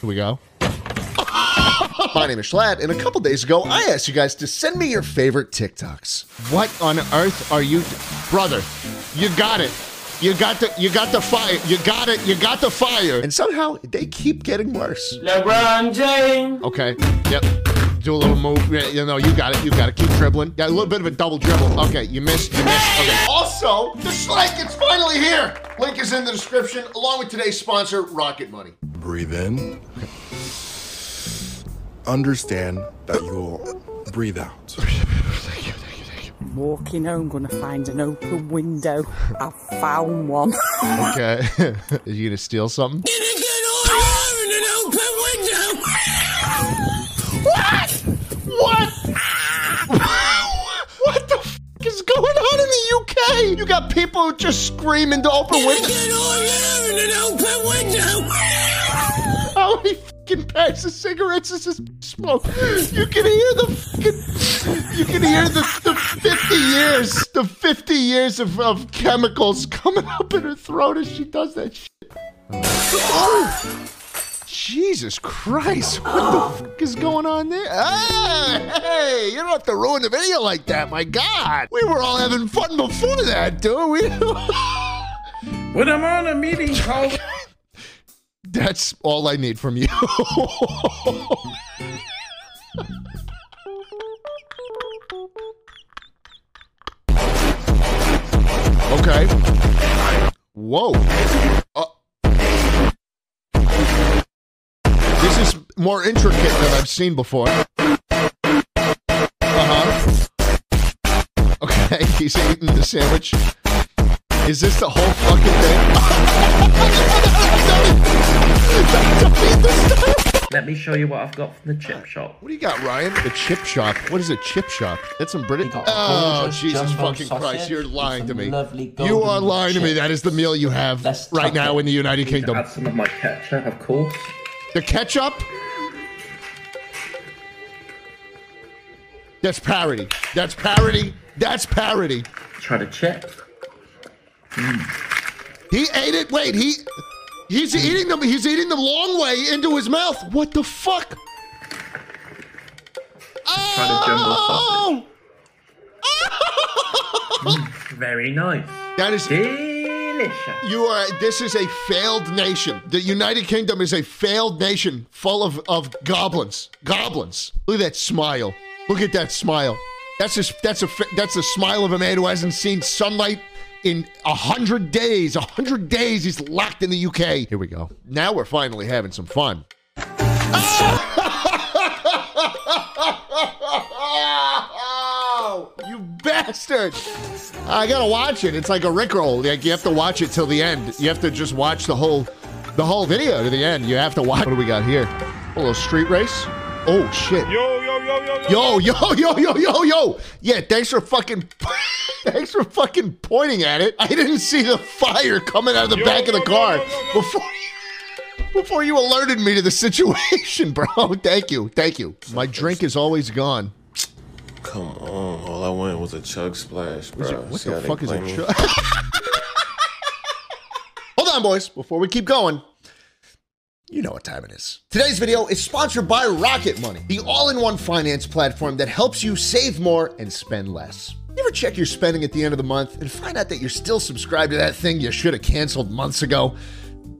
Here we go. My name is Schlatt, and a couple days ago, I asked you guys to send me your favorite TikToks. What on earth are you, brother? You got it. You got the you got the fire. You got it. You got the fire. And somehow they keep getting worse. LeBron James. Okay. Yep. Do a little move. Yeah, You know, you got it. You got to Keep dribbling. Yeah, a little bit of a double dribble. Okay, you missed. You missed. Okay. Also, the Schlank is finally here. Link is in the description, along with today's sponsor, Rocket Money. Breathe in. Understand that you'll breathe out. Walking home, gonna find an open window. I found one. Okay. Is you gonna steal something? What? What? what the f- is going on in the UK? You got people just screaming to open windows. How many fucking packs of cigarettes is this smoke? You can hear the fucking, you can hear the, the 50 years, the 50 years of, of chemicals coming up in her throat as she does that shit. Oh, Jesus Christ, what the fuck is going on there? Ah, hey, you don't have to ruin the video like that, my God. We were all having fun before that, dude. We, When I'm on a meeting call. That's all I need from you. okay. Whoa. More intricate than I've seen before. Uh huh. Okay, he's eating the sandwich. Is this the whole fucking thing? Let me show you what I've got from the chip shop. What do you got, Ryan? The chip shop. What is a chip shop? That's some British. We got a Oh, Jesus fucking Christ! You're lying to me. You are lying to me. That is the meal you have Let's right now it. in the United Kingdom. Add some of my ketchup, of course. The ketchup. That's parody. That's parody. That's parody. Try the chip. Hmm. He ate it. Wait, he he's eating them. He's eating them long way into his mouth. What the fuck? Try the jumbo Oh! Hmm. Very nice. That is Delicious. You are. This is a failed nation. The United Kingdom is a failed nation, full of of goblins. Goblins. Look at that smile. Look at that smile. That's just. That's a. That's a smile of a man who hasn't seen sunlight in a hundred days. A hundred days. He's locked in the UK. Here we go. Now we're finally having some fun. you bastard! I gotta watch it. It's like a Rickroll. Like you have to watch it till the end. You have to just watch the whole, the whole video to the end. You have to watch. What do we got here? A little street race. Oh shit! Yo, yo, yo, yo, yo. Yo, yo, yo, yo, yo, yo! Yeah, thanks for fucking, thanks for fucking pointing at it. I didn't see the fire coming out of the Yo, back of the yo, yo, car yo, yo, yo. before. Before you alerted me to the situation, bro. Thank you. Thank you. My drink is always gone. Come on, all I wanted was a chug splash, bro. What See the fuck is a me? tr- Hold on, boys. Before we keep going, you know what time it is. Today's video is sponsored by Rocket Money, the all-in-one finance platform that helps you save more and spend less. You ever check your spending at the end of the month and find out that you're still subscribed to that thing you should have canceled months ago?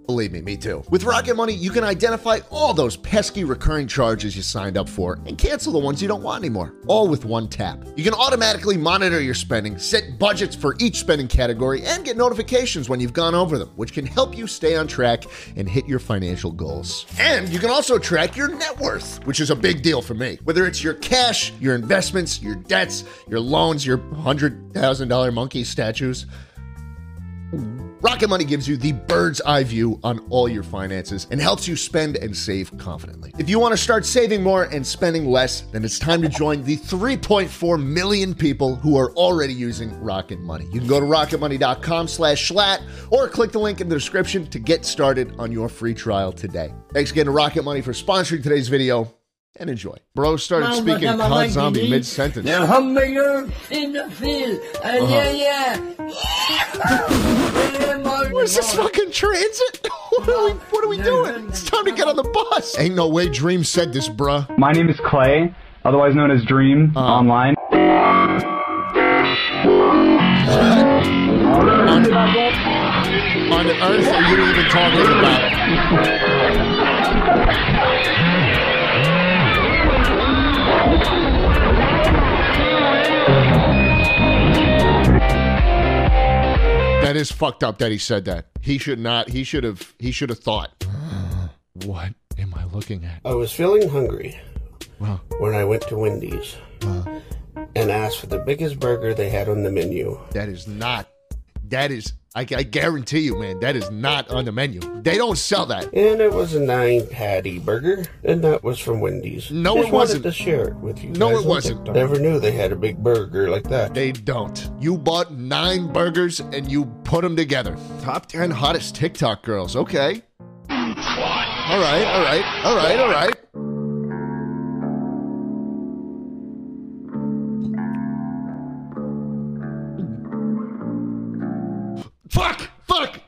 Believe me, me too. With Rocket Money, you can identify all those pesky recurring charges you signed up for and cancel the ones you don't want anymore, all with one tap. You can automatically monitor your spending, set budgets for each spending category, and get notifications when you've gone over them, which can help you stay on track and hit your financial goals. And you can also track your net worth, which is a big deal for me. Whether it's your cash, your investments, your debts, your loans, your $100,000 monkey statues. Rocket Money gives you the bird's eye view on all your finances and helps you spend and save confidently. If you want to start saving more and spending less, then it's time to join the 3.4 million people who are already using Rocket Money. You can go to rocketmoney.com slash schlatt or click the link in the description to get started on your free trial today. Thanks again to Rocket Money for sponsoring today's video and enjoy. Bro started Mama, speaking mama, COD Zombie mid-sentence. The hamburger in the field. And Uh-huh. yeah, yeah. yeah, Where's this fucking transit? What are we, what are we doing? It's time to get on the bus. Ain't no way Dream said this, bruh. My name is Clay, otherwise known as Dream online. On earth are you even talking about? Is fucked up that he said that. He should not. He should have. He should have thought. What am I looking at? I was feeling hungry Wow. when I went to Wendy's uh. and asked for the biggest burger they had on the menu. That is not. That is. I, I guarantee you, man. That is not on the menu. They don't sell that. And it was a nine patty burger, and that was from Wendy's. No, Just it wasn't. Wanted to share it with you. No, guys it wasn't. Never knew they had a big burger like that. They don't. You bought nine burgers and you put them together. Top 10 hottest TikTok girls. Okay. All right, all right, all right, all right.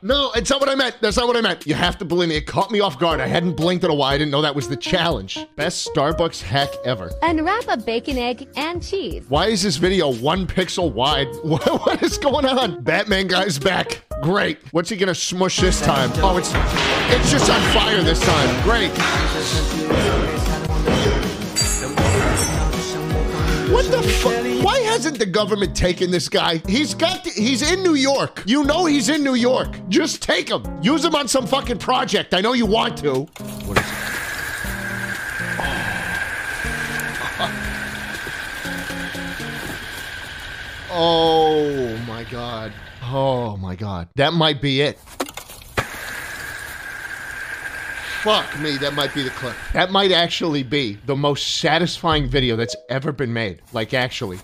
No, it's not what I meant. That's not what I meant. You have to believe me. It caught me off guard. I hadn't blinked in a while. I didn't know that was the challenge. Best Starbucks hack ever. Unwrap a bacon, egg, and cheese. Why is this video one pixel wide? What, what is going on? Batman guy's back. Great. What's he gonna smush this time? Oh, it's it's just on fire this time. Great. What the fuck? Why hasn't the government taken this guy? He's got. The, he's in New York. You know he's in New York. Just take him. Use him on some fucking project. I know you want to. What is it? Oh my god. Oh my god. That might be it. Fuck me, that might be the clip. That might actually be the most satisfying video that's ever been made. Like, actually.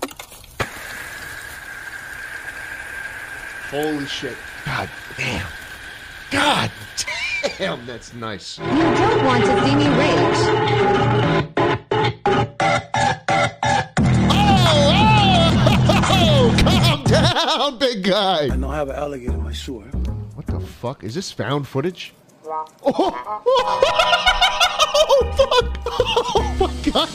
Holy shit. God damn. God damn, that's nice. You don't want to see me rage. Oh, oh, calm down, big guy. I know I have an alligator in my sewer. What the fuck? Is this found footage? Oh, oh, fuck! Oh my god!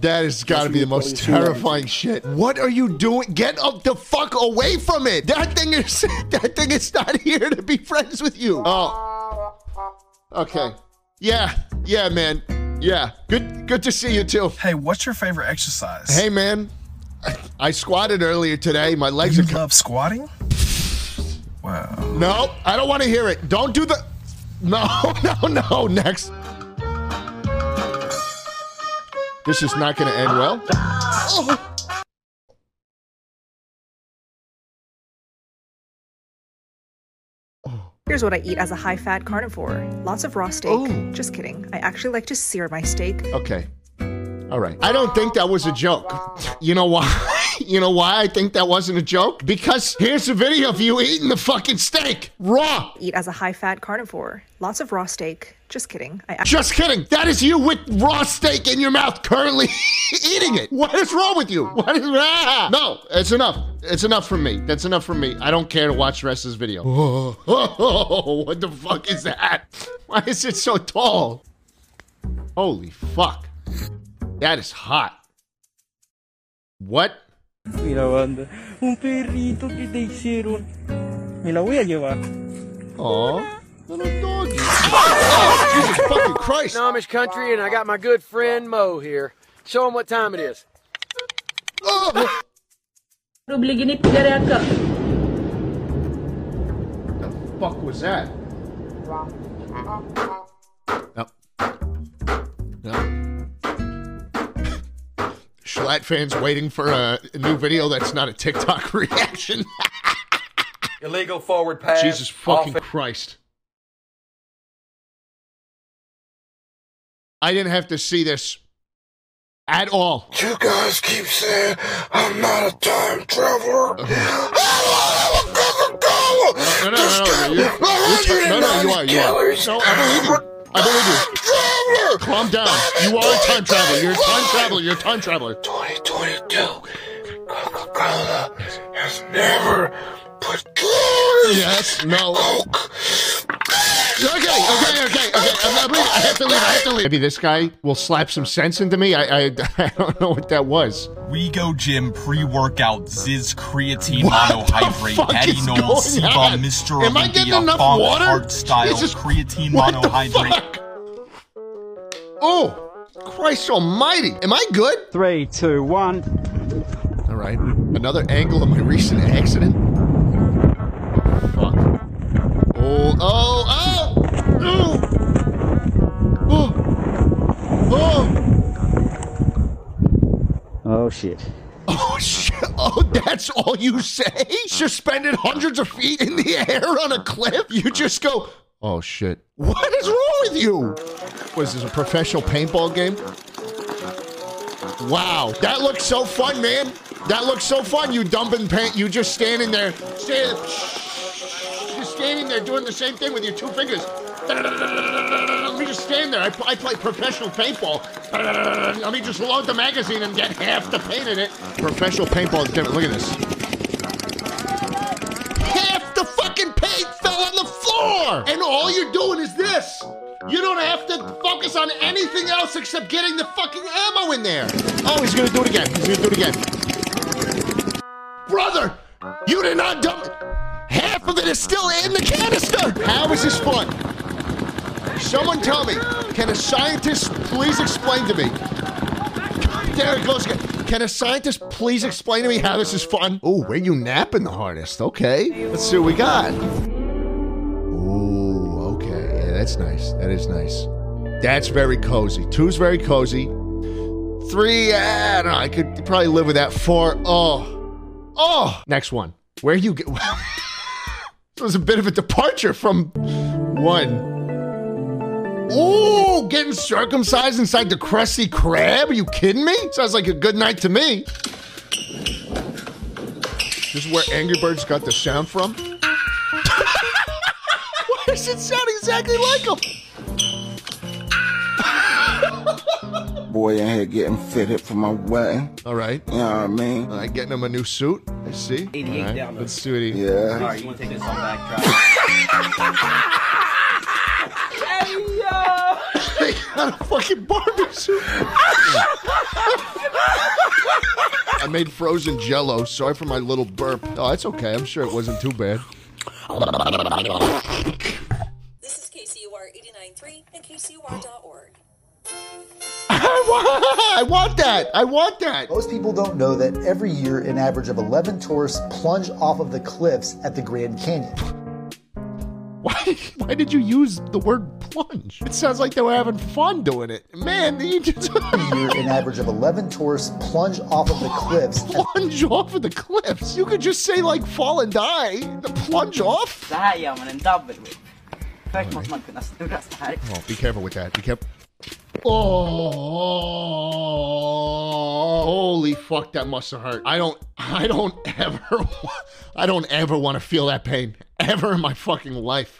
That has got to be the most terrifying shit. What are you doing? Get up the fuck away from it! That thing is that thing is not here to be friends with you. Oh. Okay. Yeah. Yeah, man. Yeah. Good. Good to see you too. Hey, what's your favorite exercise? Hey, man. I, I squatted earlier today. My legs you are. love squatting? Wow. No, I don't want to hear it. Don't do the. No, no, no. Next. This is not going to end well. Oh. Here's what I eat as a high fat carnivore lots of raw steak. Ooh. Just kidding. I actually like to sear my steak. Okay. All right. I don't think that was a joke. You know why? You know why I think that wasn't a joke? Because here's a video of you eating the fucking steak raw. Eat as a high fat carnivore. Lots of raw steak. Just kidding. I ac- Just kidding. That is you with raw steak in your mouth currently eating it. What is wrong with you? What is ah! No, it's enough. It's enough for me. That's enough for me. I don't care to watch the rest of this video. Oh, what the fuck is that? Why is it so tall? Holy fuck. That is hot. What? Mira, banda. Un perrito que te hicieron. Me la voy a llevar. Aw, little doggy. Oh, Jesus fucking Christ. Amish country, and I got my good friend Mo here. Show him what time it is. Oh. the fuck was that? No. No. Schlatt fans waiting for a, a new video that's not a TikTok reaction. Illegal forward pass. Jesus fucking Christ. I didn't have to see this at all. You guys keep saying I'm not a time traveler. Uh-huh. No, no, no, no, you're, you're t- no, no, you are, you are. No, I believe you. I believe you. Calm down. You are a time traveler. You're a time traveler. You're a time traveler. 2022. Coca-Cola has never put Yes. No. Okay, okay, okay, okay. I'm, I'm. I have to leave. I have to leave. Maybe this guy will slap some sense into me. I, I, I don't know what that was. We Go Gym pre-workout Zyzz creatine What the monohydrate fuck Eddie is Knowles going on? Mr. Am I getting Olympia enough Funk water? Hard Style Jesus, creatine what the monohydrate. Oh, Christ Almighty! Am I good? Three, two, one. All right. Another angle of my recent accident. Fuck. Oh, oh, oh! Oh! Oh! Oh! Oh shit. Oh shit! Oh, that's all you say? Suspended hundreds of feet in the air on a cliff? You just go, oh shit. What is wrong with you? What is this, a professional paintball game? Wow, that looks so fun, man. That looks so fun, you dumping paint. You just standing there, standing, just standing there doing the same thing with your two fingers. Let me just stand there. I, I play professional paintball. Let me just load the magazine and get half the paint in it. Professional paintball is different. Look at this. Half the fucking paint fell on the floor! And all you're doing is this. You don't have to focus on anything else except getting the fucking ammo in there. Oh, he's gonna do it again. He's gonna do it again. Brother, you did not dump. Half of it is still in the canister. How is this fun? Someone tell me. Can a scientist please explain to me? There it goes again. Can a scientist please explain to me how this is fun? Oh, where you napping the hardest? Okay, let's see what we got. That's nice. That is nice. That's very cozy. Two's very cozy. Three, I don't know. I could probably live with that. Four, oh, oh. Next one. Where you get? it was a bit of a departure from one. Ooh, getting circumcised inside the Krusty Krab? Are you kidding me? Sounds like a good night to me. This is where Angry Birds got the sound from. Why sound exactly like him? Boy in here getting fitted for my wedding. All right. You know what I mean? All right, getting him a new suit. I see. 88 All right, down, though. Let's see what he. Yeah. Alright, you wanna take this on back He got a fucking Barbie suit. I made frozen jello. Sorry for my little burp. Oh, it's okay. I'm sure it wasn't too bad. This is KCUR 89.3 and KCUR.org. I want, I want that. I want that. Most people don't know that every year an average of 11 tourists plunge off of the cliffs at the Grand Canyon. Why, why did you use the word plunge? It sounds like they were having fun doing it. Man, you just Every year an average of 11 tourists plunge off of the cliffs. plunge off of the cliffs. You could just say like fall and die. The plunge off. Det här gör man en double whip. Först måste man kunna snurra så här. Oh, be careful with that. Be careful. Oh, holy fuck! That must have hurt. I don't. I don't ever. I don't ever want to feel that pain ever in my fucking life.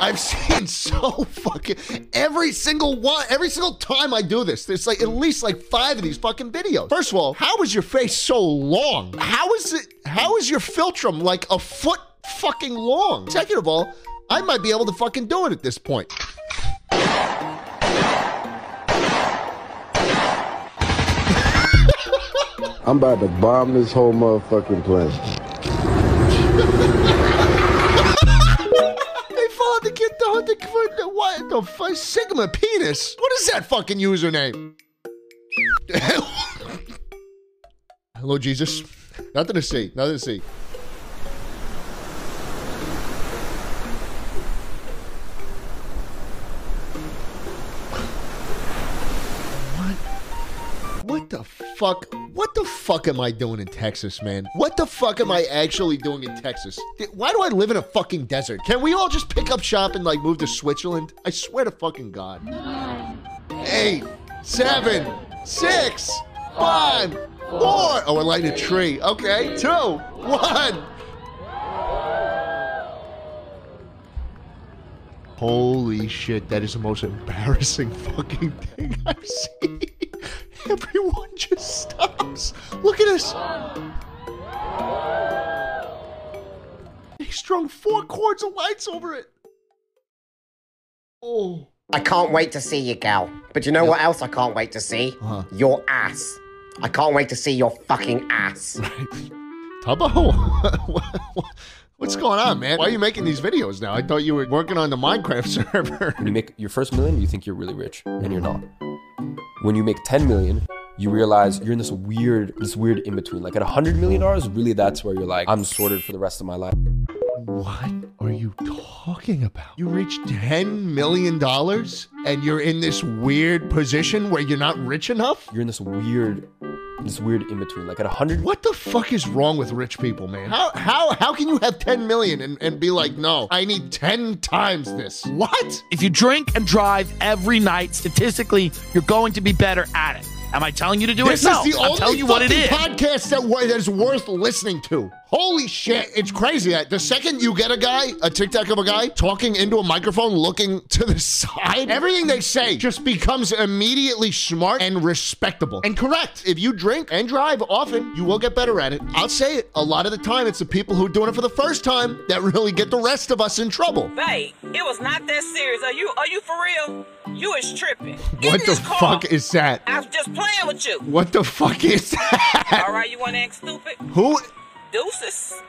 I've seen so fucking every single one, every single time I do this. There's like at least like five of these fucking videos. First of all, how is your face so long? How is it? How is your philtrum like a foot fucking long? Second of all, I might be able to fucking do it at this point. I'm about to bomb this whole motherfucking place. They found the kid the the, the what the fuck Sigma penis. What is that fucking username? Hello, Jesus. Nothing to see. Nothing to see. What the fuck? What the fuck am I doing in Texas, man? What the fuck am I actually doing in Texas? Why do I live in a fucking desert? Can we all just pick up shop and like move to Switzerland? I swear to fucking God. Eight, seven, six, five, four. Oh, we're lighting a tree. Okay, two, one. Holy shit, that is the most embarrassing fucking thing I've seen. Everyone just stops. Look at this. He strung four cords of lights over it. Oh. I can't wait to see you, gal. But you know what else I can't wait to see? Uh-huh. Your ass. I can't wait to see your fucking ass. Tubbo? What's going on, man? Why are you making these videos now? I thought you were working on the Minecraft server. When you make your first million, you think you're really rich, and you're not. When you make 10 million, you realize you're in this weird, this weird in between. Like at 100 million dollars, really, that's where you're like, I'm sorted for the rest of my life. What are you talking about? You reach $10 million and you're in this weird position where you're not rich enough? You're in this weird, this weird in between. Like at 100. What the fuck is wrong with rich people, man? How how how can you have 10 million and, and be like, no, I need 10 times this? What? If you drink and drive every night, statistically, you're going to be better at it. Am I telling you to do This it? No. is the I'm only telling you what it fucking podcast that, that is worth listening to. Holy shit, it's crazy that the second you get a guy, a TikTok of a guy, talking into a microphone, looking to the side, everything they say just becomes immediately smart and respectable and correct. If you drink and drive often, you will get better at it. I'll say it. A lot of the time, it's the people who are doing it for the first time that really get the rest of us in trouble. Babe, it was not that serious. Are you are you for real? You is tripping. What the fuck is that? I was just playing with you. What the fuck is that? All right, you want to act stupid? Who? Deuces.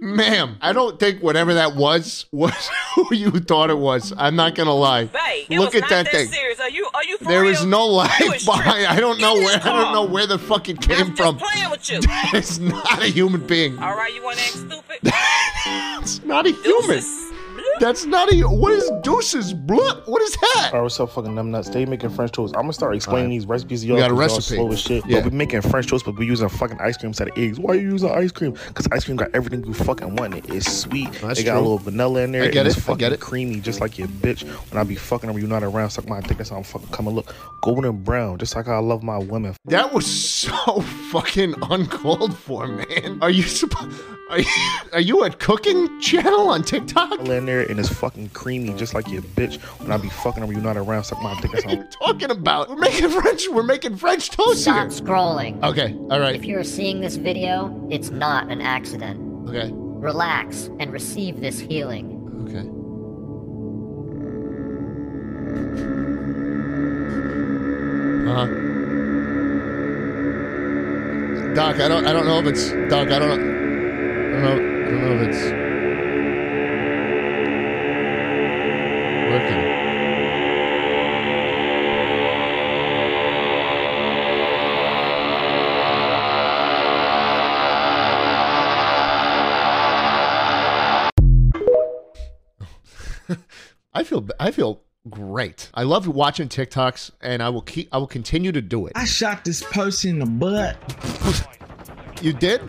Ma'am, I don't think whatever that was was who you thought it was. I'm not gonna lie. Babe, it Look was at not that thing. serious. Are you are you for There real? is no life behind. I don't know where. I don't know where the fuck it came from. playing with you. It's not a human being. All right, you want to act stupid? It's not a human. That's not even. What is deuces? Bluh? What is that? All right, what's up, fucking numbnuts? Stay making French toast. I'm gonna start explaining Alright. these recipes to We y'all. got a recipe. Slow as shit. Yeah. But we making French toast, but we using fucking ice cream instead of eggs. Why are you using ice cream? Because ice cream got everything you fucking want. It. It's sweet. That's it got a little vanilla in there. I get and it. It's I fucking get it. creamy, just like your bitch. When I be fucking her, you're not around, suck my dick. That's how I'm fucking coming. Look, golden brown, just like I love my women. That was so fucking uncalled for, man. Are you supposed? Are you, are you a cooking channel on TikTok? In there and it's fucking creamy, just like your bitch. When I be fucking her, when you're not around, suck my dick. That's how I'm talking about? We're making French. We're making French toast Stop here. scrolling. Okay. All right. If you're seeing this video, it's not an accident. Okay. Relax and receive this healing. Okay. Uh huh. Doc, I don't. I don't know if it's Doc. I don't know. I don't know. I don't know if it's working. I feel. I feel great. I love watching TikToks, and I will keep. I will continue to do it. I shot this person in the butt. You did?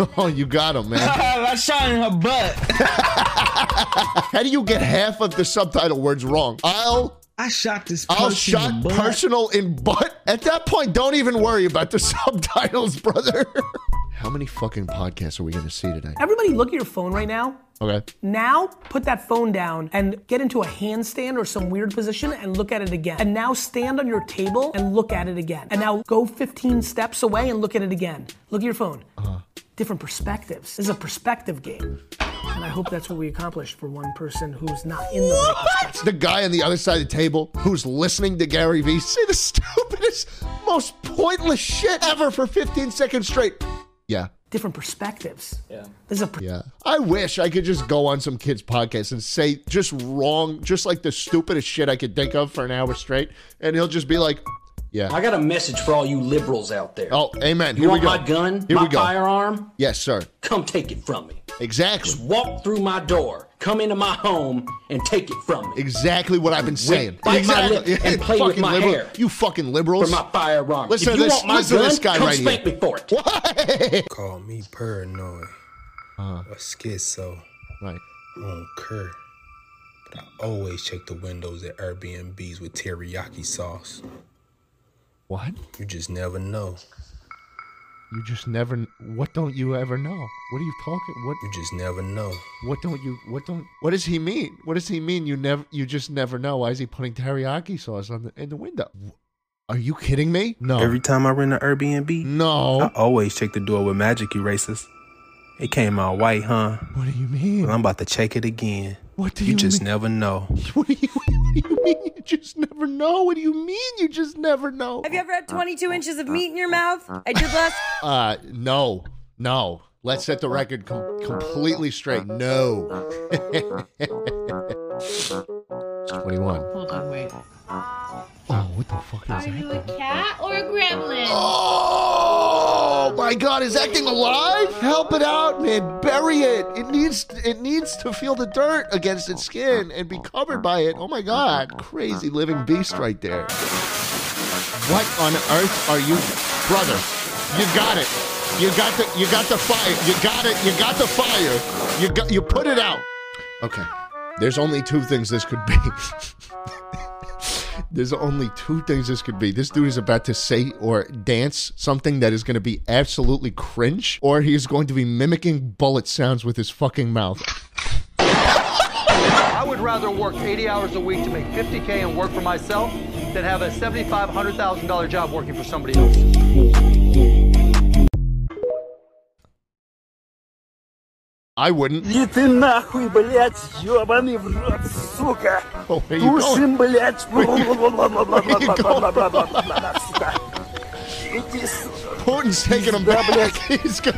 Oh, you got him, man. I shot in her butt. How do you get half of the subtitle words wrong? I'll. I shot this I'll shot in butt. personal in butt. At that point, don't even worry about the subtitles, brother. How many fucking podcasts are we going to see today? Everybody look at your phone right now. Okay. Now put that phone down and get into a handstand or some weird position and look at it again. And now stand on your table and look at it again. And now go 15 steps away and look at it again. Look at your phone. Uh-huh. Different perspectives. This is a perspective game. And I hope that's what we accomplished for one person who's not in the right What? The guy on the other side of the table who's listening to Gary Vee say the stupidest, most pointless shit ever for 15 seconds straight. Yeah. different perspectives. Yeah. This is a per- Yeah. I wish I could just go on some kid's podcast and say just wrong, just like the stupidest shit I could think of for an hour straight. And he'll just be like, yeah. I got a message for all you liberals out there. Oh, amen. You Here want we go. my gun, Here my we go. firearm? Yes, sir. Come take it from me. Exactly. Just walk through my door, come into my home, and take it from me. Exactly what I've been saying. bite my lip and play with my liberal- hair. You fucking liberals. For my firearm. Listen if to you this. want my listen gun, to this guy come right spank here. me for it. Call me paranoid Uh-huh. or schizo. Right. I don't care. But I always check the windows at Airbnbs with teriyaki sauce. What? You just never know. You just never. What don't you ever know? What are you talking? What? You just never know. What don't you? What don't? What does he mean? What does he mean? You never. You just never know. Why is he putting teriyaki sauce on the in the window? Are you kidding me? No. Every time I rent an Airbnb, no, I always check the door with magic erasers. It came out white, huh? What do you mean? Well, I'm about to check it again. What do you, you just mean? never know. What do you, what do you mean? You just never know. What do you mean? You just never know. Have you ever had 22 uh, inches of uh, meat in your mouth? I did last. Uh, no, no. Let's set the record com- completely straight. No. 21. Hold on, wait. Oh, what the fuck is Are that? you a cat or a gremlin? Oh Oh my god, is that thing alive? Help it out, man. Bury it. It needs it needs to feel the dirt against its skin and be covered by it. Oh my god. Crazy living beast right there. What on earth are you brother? You got it. You got the you got the fire. You got it. You got the fire. You got you put it out. Okay. There's only two things this could be. There's only two things this could be. This dude is about to say or dance something that is going to be absolutely cringe, or he is going to be mimicking bullet sounds with his fucking mouth. I would rather work 80 hours a week to make 50K and work for myself than have a $75,000, $100,000 job working for somebody else. I wouldn't. Иди ты нахуй, блядь, ёбаный в рот, сука! Oh, where you Душим, going? блядь! Where you сука! Иди, сука! Putin's taking him back. He's go-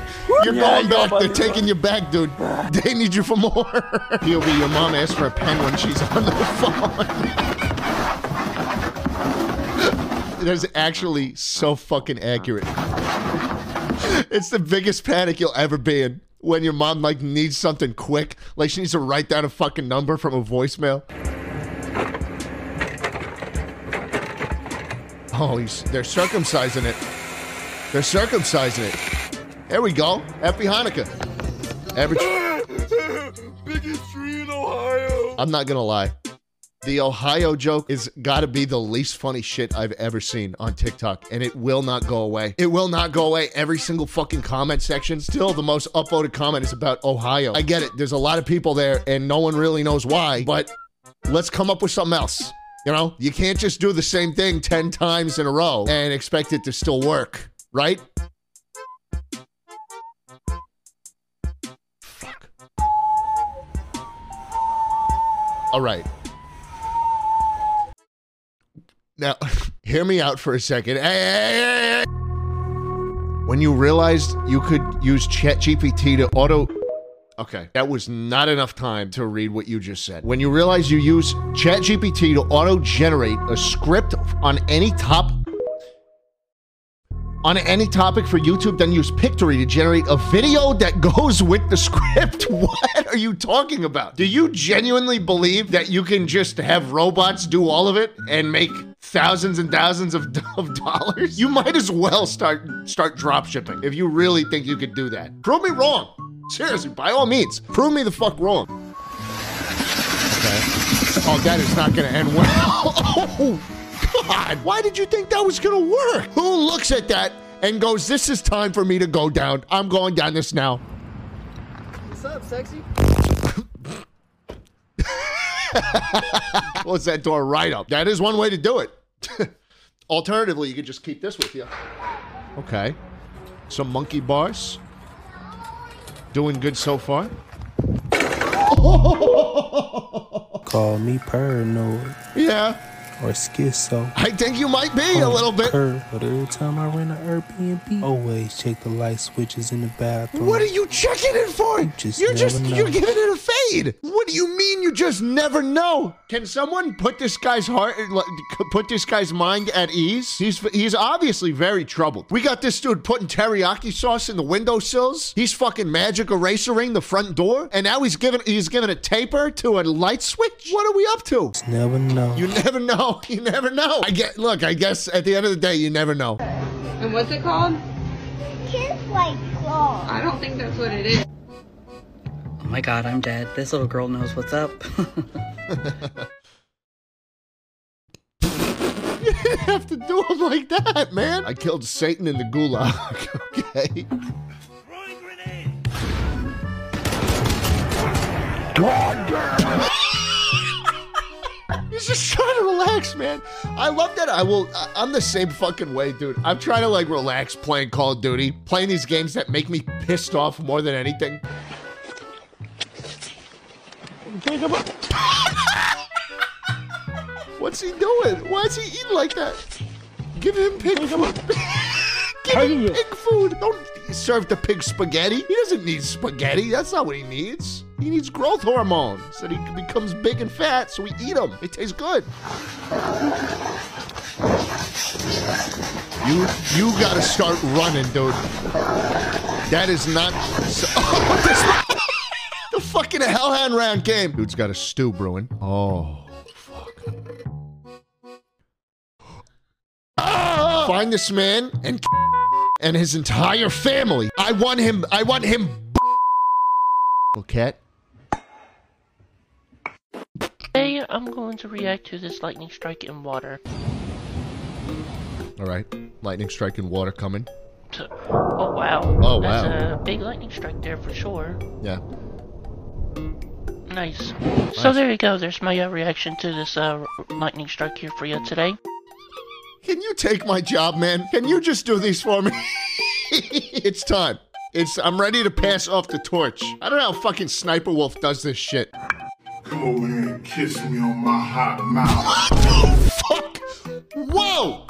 You're Yeah, going back. They're yeah, taking you back, dude. They need you for more. POV, your mom asked for a pen when she's on the phone. that is actually so fucking accurate. It's the biggest panic you'll ever be in when your mom like needs something quick, like she needs to write down a fucking number from a voicemail. Oh, he's, they're circumcising it. They're circumcising it. There we go. Happy Hanukkah. Average. Biggest tree in Ohio. I'm not gonna lie. The Ohio joke is gotta be the least funny shit I've ever seen on TikTok, and it will not go away. It will not go away. Every single fucking comment section, still the most upvoted comment is about Ohio. I get it. There's a lot of people there, and no one really knows why, but let's come up with something else. You know, you can't just do the same thing 10 times in a row and expect it to still work, right? Fuck. All right. Now, hear me out for a second. Hey, hey, hey. When you realized you could use ChatGPT to auto. Okay, that was not enough time to read what you just said. When you realize you use ChatGPT to auto generate a script on any top. On any topic for YouTube, then use Pictory to generate a video that goes with the script. What are you talking about? Do you genuinely believe that you can just have robots do all of it and make thousands and thousands of, of dollars? You might as well start start drop shipping if you really think you could do that. Prove me wrong. Seriously, by all means, prove me the fuck wrong. Okay. Oh, that is not to end well. oh, God. Why did you think that was going to work? Who looks at that and goes, This is time for me to go down? I'm going down this now. What's up, sexy? Close that door right up. That is one way to do it. Alternatively, you could just keep this with you. Okay. Some monkey bars. Doing good so far. Call me paranoid Yeah. Or schizo. I think you might be a little bit. Curve, but every time I rent an Airbnb, always check the light switches in the bathroom. What are you checking it for? just you're just know. you're giving it a fade. What do you mean you just never know? Can someone put this guy's heart uh, put this guy's mind at ease? He's he's obviously very troubled. We got this dude putting teriyaki sauce in the windowsills. He's fucking magic erasering the front door, and now he's giving he's giving a taper to a light switch. What are we up to? Never know. You never know. You never know. I get look. I guess at the end of the day, you never know. And what's it called? Kiss like claw. I don't think that's what it is. Oh my god, I'm dead. This little girl knows what's up. You didn't have to do him like that, man. I killed Satan in the gulag. okay. You He's just trying to relax, man. I love that. I will. I'm the same fucking way, dude. I'm trying to like relax playing Call of Duty, playing these games that make me pissed off more than anything. What's he doing? Why is he eating like that? Give him pig food. Give him pig food. Don't serve the pig spaghetti. He doesn't need spaghetti. That's not what he needs. He needs growth hormone so that he becomes big and fat. So we eat him. It tastes good. You you gotta start running, dude. That is not. So, oh, this, the fucking hellhound round game. Dude's got a stew brewing. Oh fuck. Ah! Find this man and and his entire family. I want him. I want him. Cat. Today, I'm going to react to this lightning strike in water. All right. Lightning strike in water coming. Oh wow. Oh, That's wow. a big lightning strike there for sure. Yeah. Nice. So there you go. There's my uh, reaction to this uh, lightning strike here for you today. Can you take my job, man? Can you just do these for me? it's time. It's I'm ready to pass off the torch. I don't know how fucking Sniper Wolf does this shit. Come over here and kiss me on my hot mouth. Fuck! Whoa!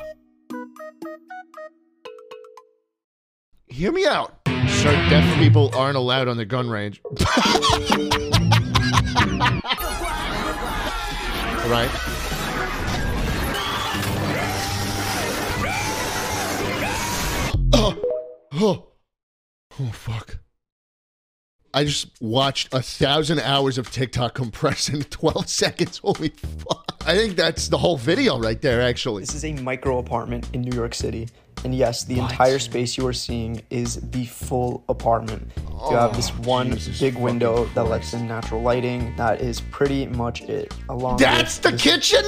Hear me out. Sir, deaf people aren't allowed on the gun range. All right. Oh, oh, oh, fuck. I just watched a thousand hours of TikTok compressed into 12 seconds. Holy fuck. I think that's the whole video right there, actually. This is a micro apartment in New York City. And yes, the entire space you are seeing is the full apartment. you have this oh, one Jesus big window that lets in natural lighting. That is pretty much it. Along That's the this kitchen?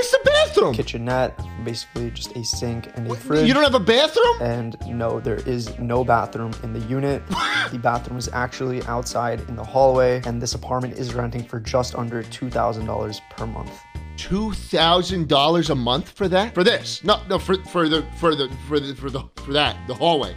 Where's the bathroom? Kitchenette, basically just a sink and a fridge. You don't have a bathroom? And no, there is no bathroom in the unit. the bathroom is actually outside in the hallway, and this apartment is renting for just under $2,000 per month. Two thousand dollars a month for that? For this? No, no, for for the for the for the for the for that the hallway.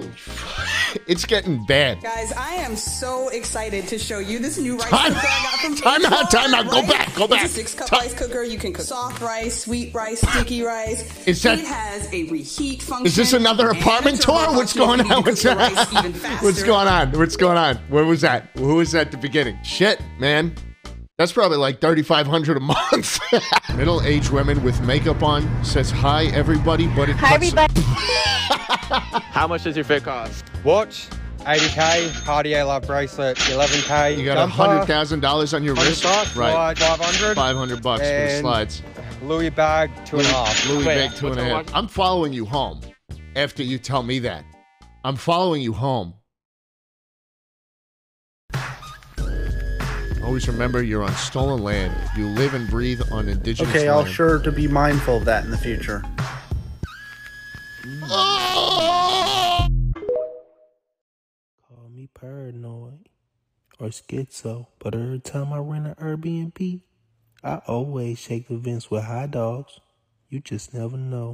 Holy, fuck. it's getting bad. Guys, I am so excited to show you this new rice Time- cooker I got from time out, time out. Go right? back, go back. It's a six cup Time- rice cooker. You can cook soft rice, sweet rice, sticky rice. Is that- it has a reheat function. Is this another apartment tour? What's going on? What's, cook the rice even faster. what's going on? What's going on? Where was that? Who was at the beginning? Shit, man. That's probably like thirty five hundred a month. Middle aged women with makeup on says hi everybody, but it Hi, cuts- everybody. How much does your fit cost? Watch, 80k, Cartier Love bracelet, 11k. You got a hundred thousand dollars on your wrist, bucks, right? 500. Five hundred bucks for the slides. Louis bag, two and a half. Louis Wait, bag two and what's a the half. one? I'm following you home. After you tell me that, I'm following you home. Always remember you're on stolen land. You live and breathe on indigenous Okay, I'll land. sure to be mindful of that in the future. Call me paranoid or schizo, but every time I rent an Airbnb, I always shake the vents with hot dogs. You just never know.